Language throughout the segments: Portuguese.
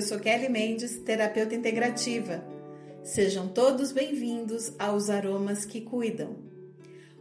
Eu sou Kelly Mendes, terapeuta integrativa. Sejam todos bem-vindos aos Aromas que Cuidam.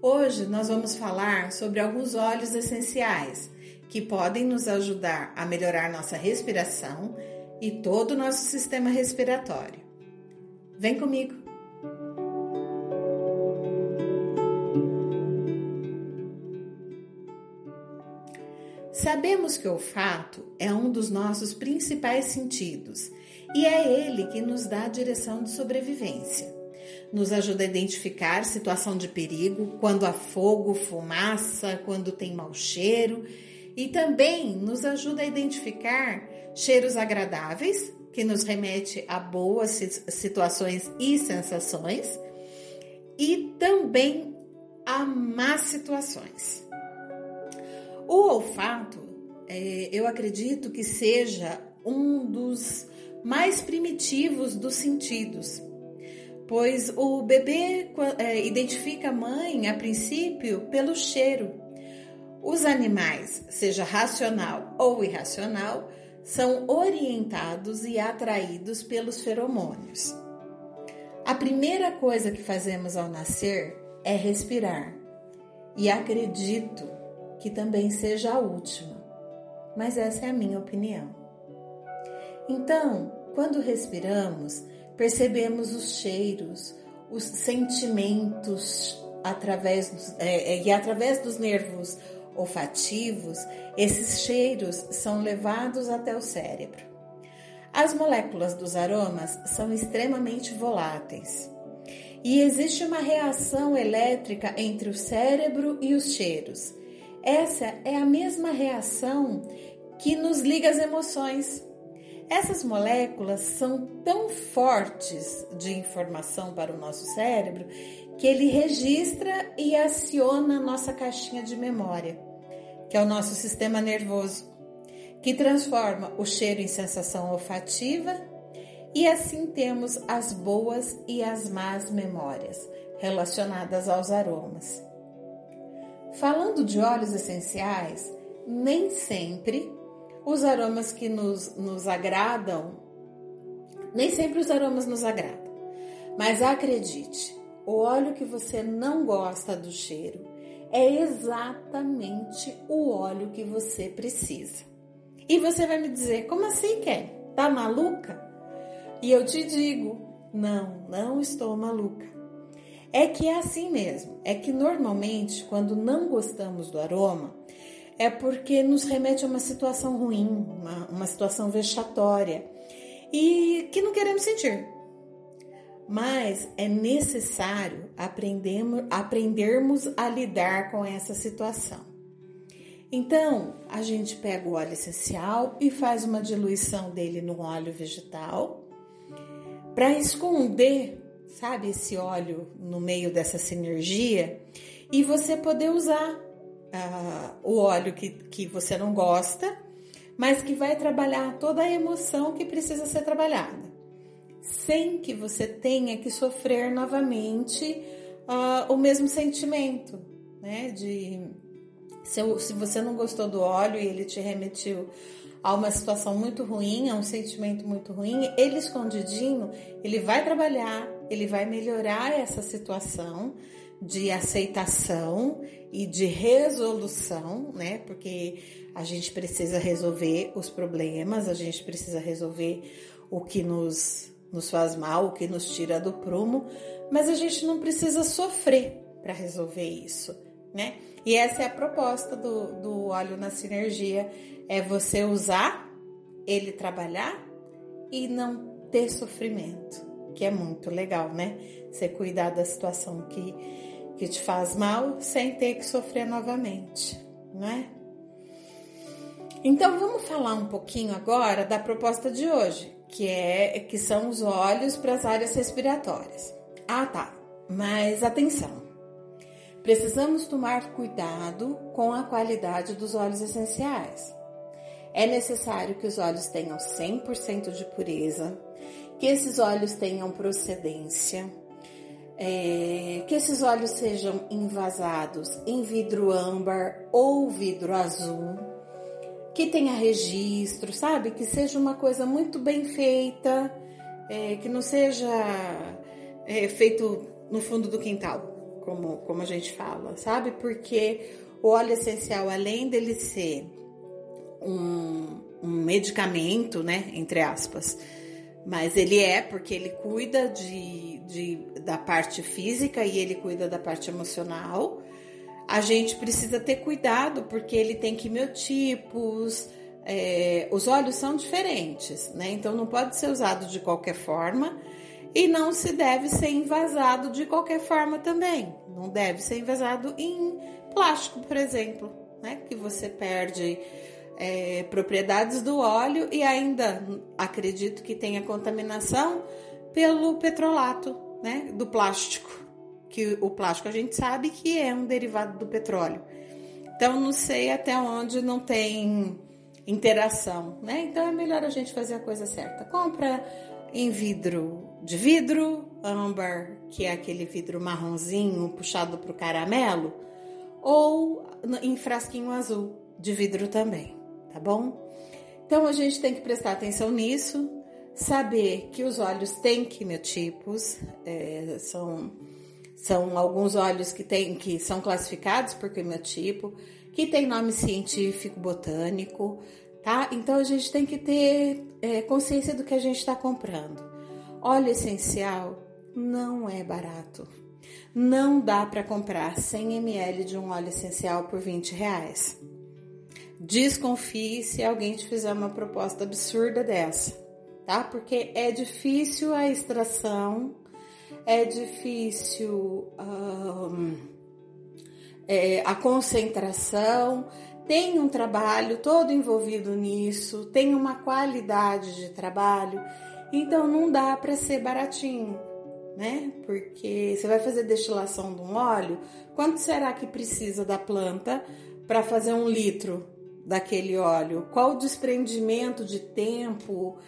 Hoje nós vamos falar sobre alguns óleos essenciais que podem nos ajudar a melhorar nossa respiração e todo o nosso sistema respiratório. Vem comigo! Sabemos que o olfato é um dos nossos principais sentidos e é ele que nos dá a direção de sobrevivência. Nos ajuda a identificar situação de perigo, quando há fogo, fumaça, quando tem mau cheiro, e também nos ajuda a identificar cheiros agradáveis, que nos remete a boas situações e sensações, e também a más situações. O olfato, é, eu acredito que seja um dos mais primitivos dos sentidos, pois o bebê é, identifica a mãe, a princípio, pelo cheiro. Os animais, seja racional ou irracional, são orientados e atraídos pelos feromônios. A primeira coisa que fazemos ao nascer é respirar, e acredito que também seja a última, mas essa é a minha opinião. Então, quando respiramos, percebemos os cheiros, os sentimentos através dos, é, é, e através dos nervos olfativos, esses cheiros são levados até o cérebro. As moléculas dos aromas são extremamente voláteis e existe uma reação elétrica entre o cérebro e os cheiros essa é a mesma reação que nos liga às emoções. Essas moléculas são tão fortes de informação para o nosso cérebro que ele registra e aciona a nossa caixinha de memória, que é o nosso sistema nervoso, que transforma o cheiro em sensação olfativa e assim temos as boas e as más memórias relacionadas aos aromas. Falando de óleos essenciais, nem sempre os aromas que nos, nos agradam, nem sempre os aromas nos agradam. Mas acredite, o óleo que você não gosta do cheiro é exatamente o óleo que você precisa. E você vai me dizer, como assim, Ken? Tá maluca? E eu te digo, não, não estou maluca. É que é assim mesmo. É que normalmente, quando não gostamos do aroma, é porque nos remete a uma situação ruim, uma, uma situação vexatória e que não queremos sentir. Mas é necessário aprendermos, aprendermos a lidar com essa situação. Então, a gente pega o óleo essencial e faz uma diluição dele no óleo vegetal para esconder sabe, esse óleo no meio dessa sinergia e você poder usar uh, o óleo que, que você não gosta, mas que vai trabalhar toda a emoção que precisa ser trabalhada, sem que você tenha que sofrer novamente uh, o mesmo sentimento, né? De se, se você não gostou do óleo e ele te remetiu a uma situação muito ruim, a um sentimento muito ruim, ele escondidinho, ele vai trabalhar, ele vai melhorar essa situação de aceitação e de resolução, né? Porque a gente precisa resolver os problemas, a gente precisa resolver o que nos, nos faz mal, o que nos tira do prumo, mas a gente não precisa sofrer para resolver isso, né? E essa é a proposta do, do óleo na sinergia é você usar, ele trabalhar e não ter sofrimento, que é muito legal, né? Você cuidar da situação que, que te faz mal sem ter que sofrer novamente, não é? Então vamos falar um pouquinho agora da proposta de hoje, que é que são os olhos para as áreas respiratórias. Ah, tá. Mas atenção. Precisamos tomar cuidado com a qualidade dos óleos essenciais. É necessário que os óleos tenham 100% de pureza, que esses óleos tenham procedência, é, que esses óleos sejam envasados em vidro âmbar ou vidro azul. que tenha registro, sabe? Que seja uma coisa muito bem feita, é, que não seja é, feito no fundo do quintal, como, como a gente fala, sabe? Porque o óleo essencial, além dele ser um, um medicamento, né, entre aspas, mas ele é porque ele cuida de, de, da parte física e ele cuida da parte emocional. A gente precisa ter cuidado porque ele tem quimiotipos, é, os óleos são diferentes, né? Então não pode ser usado de qualquer forma e não se deve ser envasado de qualquer forma também. Não deve ser envasado em plástico, por exemplo, né? Que você perde é, propriedades do óleo e ainda acredito que tenha contaminação pelo petrolato, né? Do plástico. Que o plástico a gente sabe que é um derivado do petróleo. Então não sei até onde não tem interação, né? Então é melhor a gente fazer a coisa certa. Compra em vidro de vidro, âmbar, que é aquele vidro marronzinho puxado para o caramelo, ou em frasquinho azul de vidro também, tá bom? Então a gente tem que prestar atenção nisso, saber que os óleos têm quimiotipos, é, são, são alguns óleos que, tem, que são classificados por quimiotipo, que tem nome científico, botânico, tá? Então a gente tem que ter é, consciência do que a gente está comprando. Óleo essencial não é barato. Não dá para comprar 100 ml de um óleo essencial por 20 reais. Desconfie se alguém te fizer uma proposta absurda dessa, tá? Porque é difícil a extração, é difícil um, é, a concentração, tem um trabalho todo envolvido nisso, tem uma qualidade de trabalho, então não dá para ser baratinho, né? Porque você vai fazer destilação de um óleo, quanto será que precisa da planta para fazer um litro daquele óleo? Qual o desprendimento de tempo,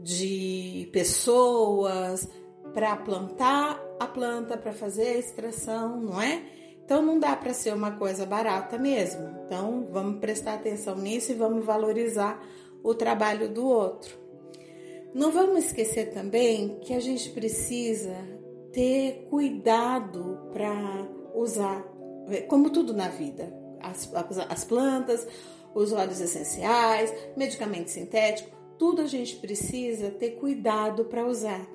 de pessoas para plantar a planta, para fazer a extração, não é? Então não dá para ser uma coisa barata mesmo. Então vamos prestar atenção nisso e vamos valorizar o trabalho do outro. Não vamos esquecer também que a gente precisa ter cuidado para usar, como tudo na vida, as, as plantas, os óleos essenciais, medicamento sintético, tudo a gente precisa ter cuidado para usar.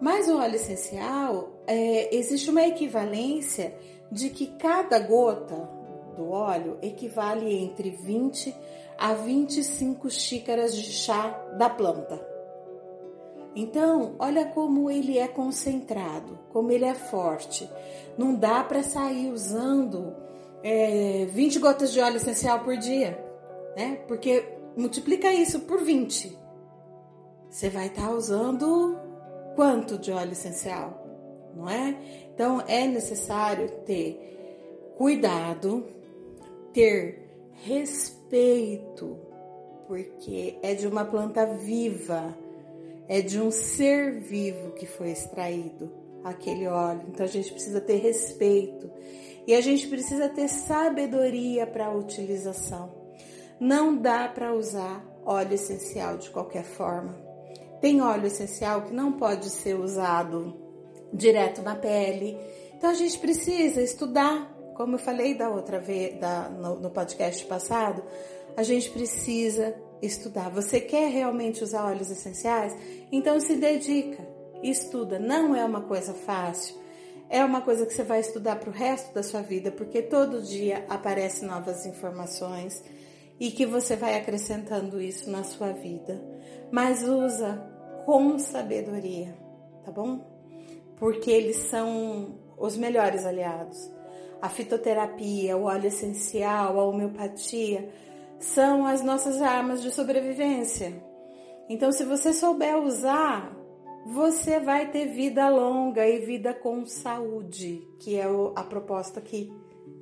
Mas o óleo essencial, é, existe uma equivalência de que cada gota do óleo equivale entre 20 a 25 xícaras de chá da planta. Então, olha como ele é concentrado, como ele é forte. Não dá para sair usando é, 20 gotas de óleo essencial por dia, né? Porque multiplica isso por 20. Você vai estar tá usando quanto de óleo essencial? não é? Então é necessário ter cuidado, ter respeito, porque é de uma planta viva, é de um ser vivo que foi extraído aquele óleo. Então a gente precisa ter respeito e a gente precisa ter sabedoria para a utilização. Não dá para usar óleo essencial de qualquer forma. Tem óleo essencial que não pode ser usado direto na pele. Então a gente precisa estudar, como eu falei da outra vez, da, no, no podcast passado, a gente precisa estudar. Você quer realmente usar óleos essenciais? Então se dedica, estuda. Não é uma coisa fácil. É uma coisa que você vai estudar para o resto da sua vida, porque todo dia aparecem novas informações e que você vai acrescentando isso na sua vida. Mas usa com sabedoria, tá bom? porque eles são os melhores aliados. A fitoterapia, o óleo essencial, a homeopatia são as nossas armas de sobrevivência. Então, se você souber usar, você vai ter vida longa e vida com saúde, que é a proposta aqui,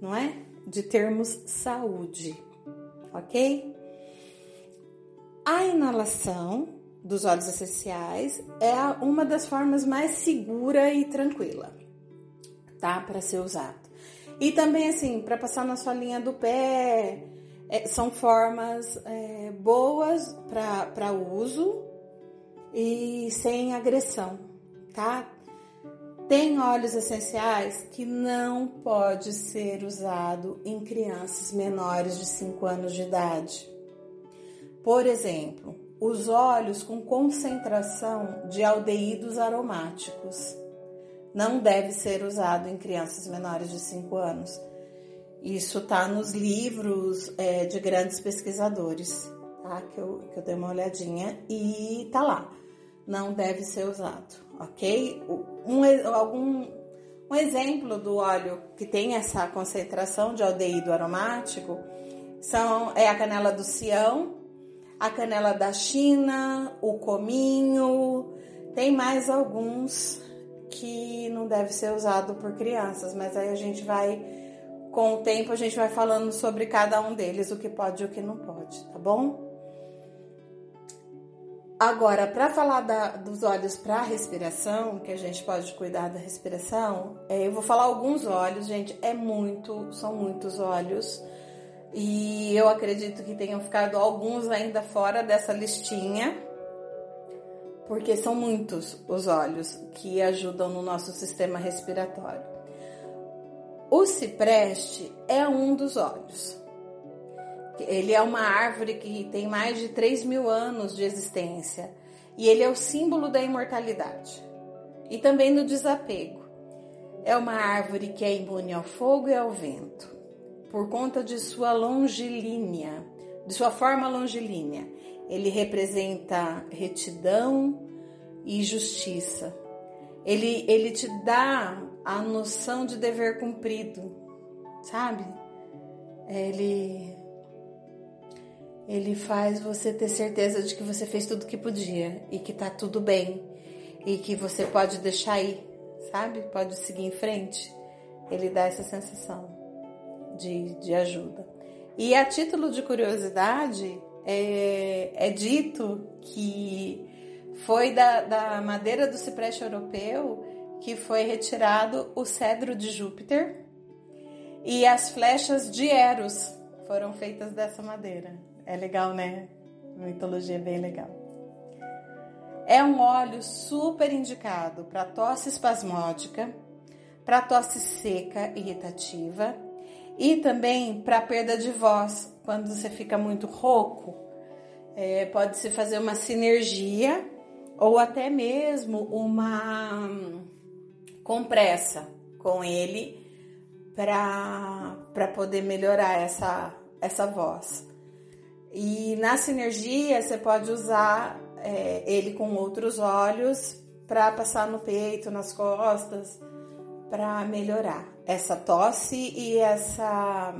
não é? De termos saúde, ok? A inalação dos óleos essenciais é uma das formas mais segura e tranquila, tá? Para ser usado. E também, assim, para passar na sua linha do pé, é, são formas é, boas para uso e sem agressão, tá? Tem óleos essenciais que não pode ser usado em crianças menores de 5 anos de idade. Por exemplo, os óleos com concentração de aldeídos aromáticos não deve ser usado em crianças menores de 5 anos. Isso está nos livros é, de grandes pesquisadores, tá? Que eu, que eu dei uma olhadinha e tá lá. Não deve ser usado, ok? Um, algum, um exemplo do óleo que tem essa concentração de aldeído aromático são, é a canela do Sião, a canela da China, o cominho, tem mais alguns que não deve ser usado por crianças, mas aí a gente vai, com o tempo, a gente vai falando sobre cada um deles, o que pode e o que não pode, tá bom? Agora, para falar da, dos olhos para respiração, que a gente pode cuidar da respiração, é, eu vou falar alguns olhos, gente, é muito, são muitos olhos. E eu acredito que tenham ficado alguns ainda fora dessa listinha, porque são muitos os óleos que ajudam no nosso sistema respiratório. O cipreste é um dos óleos. Ele é uma árvore que tem mais de 3 mil anos de existência e ele é o símbolo da imortalidade e também do desapego. É uma árvore que é imune ao fogo e ao vento por conta de sua longilínea, de sua forma longilínea. Ele representa retidão e justiça. Ele, ele te dá a noção de dever cumprido, sabe? Ele, ele faz você ter certeza de que você fez tudo que podia e que tá tudo bem e que você pode deixar ir, sabe? Pode seguir em frente. Ele dá essa sensação de, de ajuda. E a título de curiosidade, é, é dito que foi da, da madeira do cipreste europeu que foi retirado o cedro de Júpiter e as flechas de Eros foram feitas dessa madeira. É legal, né? Mitologia é bem legal. É um óleo super indicado para tosse espasmódica, para tosse seca irritativa e também para perda de voz, quando você fica muito rouco, é, pode se fazer uma sinergia ou até mesmo uma compressa com ele para poder melhorar essa, essa voz. E na sinergia você pode usar é, ele com outros óleos para passar no peito, nas costas, para melhorar essa tosse e essa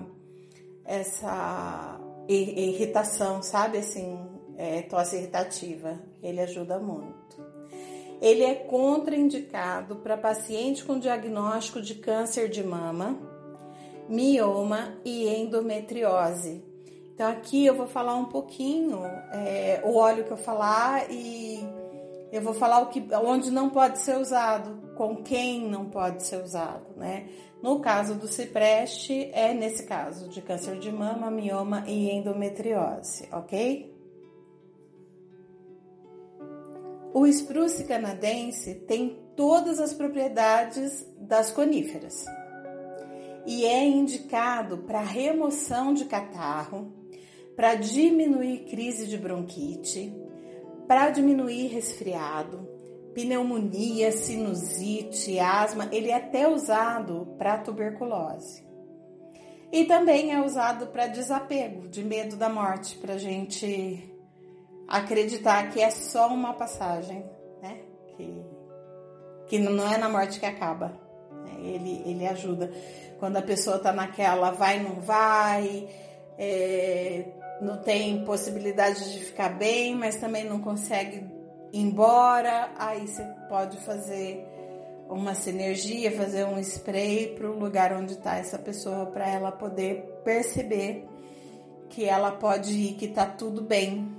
essa irritação, sabe assim, é, tosse irritativa. Ele ajuda muito. Ele é contraindicado para paciente com diagnóstico de câncer de mama, mioma e endometriose. Então aqui eu vou falar um pouquinho é, o óleo que eu falar e eu vou falar o que, onde não pode ser usado, com quem não pode ser usado, né? No caso do cipreste, é nesse caso de câncer de mama, mioma e endometriose, ok? O spruce canadense tem todas as propriedades das coníferas e é indicado para remoção de catarro, para diminuir crise de bronquite, para diminuir resfriado, pneumonia, sinusite, asma, ele é até usado para tuberculose. E também é usado para desapego, de medo da morte, para gente acreditar que é só uma passagem, né? Que, que não é na morte que acaba. Né? Ele, ele ajuda. Quando a pessoa tá naquela vai, não vai, é, não tem possibilidade de ficar bem, mas também não consegue embora, aí você pode fazer uma sinergia, fazer um spray para o lugar onde está essa pessoa para ela poder perceber que ela pode ir, que está tudo bem,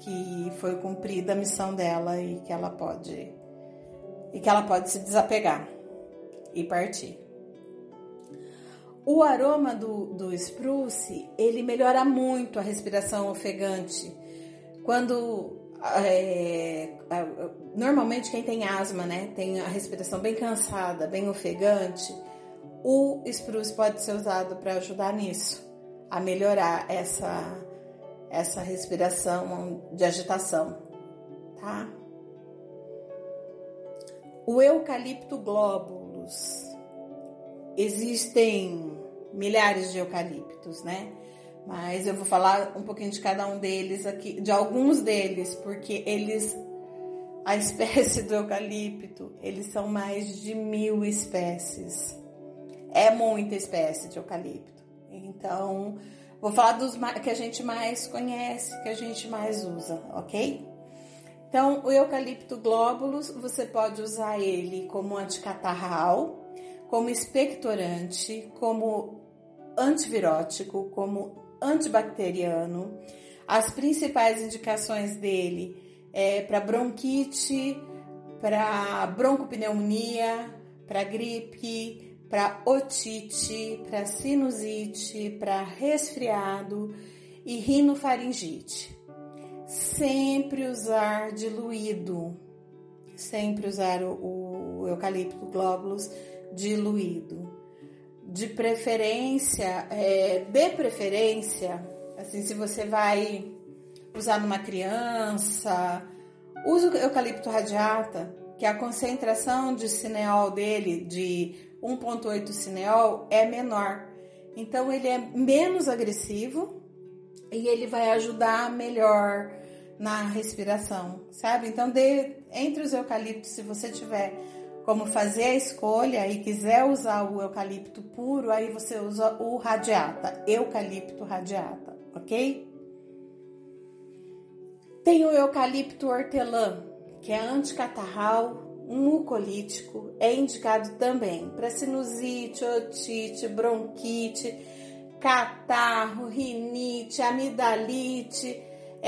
que foi cumprida a missão dela e que ela pode e que ela pode se desapegar e partir. O aroma do, do spruce, ele melhora muito a respiração ofegante. Quando é, normalmente quem tem asma, né, tem a respiração bem cansada, bem ofegante, o spruce pode ser usado para ajudar nisso, a melhorar essa essa respiração de agitação, tá? O eucalipto glóbulos. Existem milhares de eucaliptos, né? Mas eu vou falar um pouquinho de cada um deles aqui, de alguns deles, porque eles, a espécie do eucalipto, eles são mais de mil espécies. É muita espécie de eucalipto. Então, vou falar dos que a gente mais conhece, que a gente mais usa, ok? Então, o eucalipto glóbulos, você pode usar ele como anticatarral, como expectorante, como antivirótico, como antibacteriano. As principais indicações dele é para bronquite, para broncopneumonia, para gripe, para otite, para sinusite, para resfriado e rinofaringite. Sempre usar diluído, sempre usar o, o eucalipto glóbulos diluído de preferência, é, de preferência, assim, se você vai usar numa criança, use o eucalipto radiata, que a concentração de cineol dele, de 1,8 cineol, é menor. Então, ele é menos agressivo e ele vai ajudar melhor na respiração, sabe? Então, de, entre os eucaliptos, se você tiver como fazer a escolha e quiser usar o eucalipto puro, aí você usa o radiata, eucalipto radiata, ok? Tem o eucalipto hortelã, que é anticatarral, mucolítico, é indicado também para sinusite, otite, bronquite, catarro, rinite, amidalite,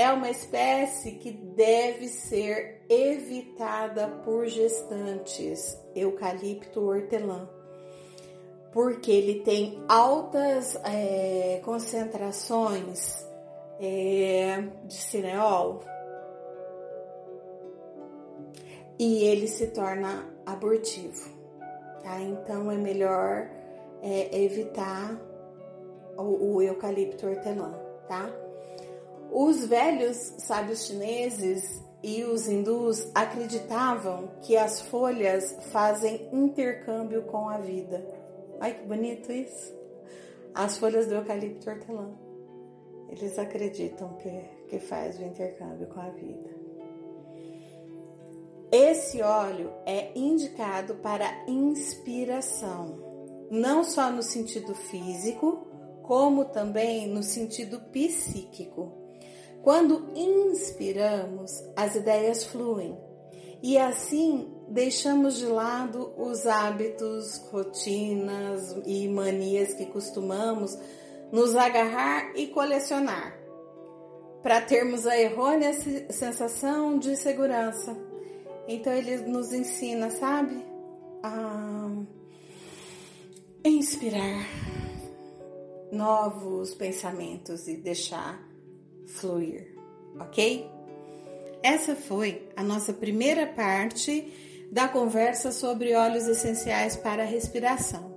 é uma espécie que deve ser evitada por gestantes, eucalipto hortelã, porque ele tem altas é, concentrações é, de cineol e ele se torna abortivo, tá? Então é melhor é, evitar o, o eucalipto hortelã, tá? Os velhos sábios chineses e os hindus acreditavam que as folhas fazem intercâmbio com a vida. Ai que bonito isso! As folhas do eucalipto hortelã. Eles acreditam que, que faz o intercâmbio com a vida. Esse óleo é indicado para inspiração, não só no sentido físico, como também no sentido psíquico. Quando inspiramos, as ideias fluem. E assim deixamos de lado os hábitos, rotinas e manias que costumamos nos agarrar e colecionar, para termos a errônea sensação de segurança. Então ele nos ensina, sabe, a inspirar novos pensamentos e deixar fluir, ok? Essa foi a nossa primeira parte da conversa sobre óleos essenciais para a respiração.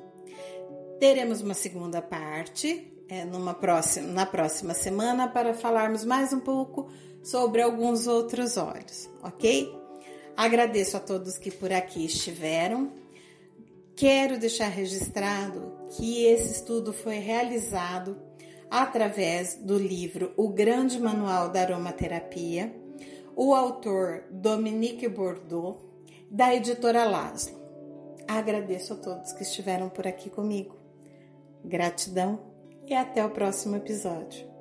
Teremos uma segunda parte é, numa próxima, na próxima semana para falarmos mais um pouco sobre alguns outros óleos, ok? Agradeço a todos que por aqui estiveram. Quero deixar registrado que esse estudo foi realizado através do livro O Grande Manual da Aromaterapia, o autor Dominique Bordeaux, da editora Laszlo. Agradeço a todos que estiveram por aqui comigo. Gratidão e até o próximo episódio.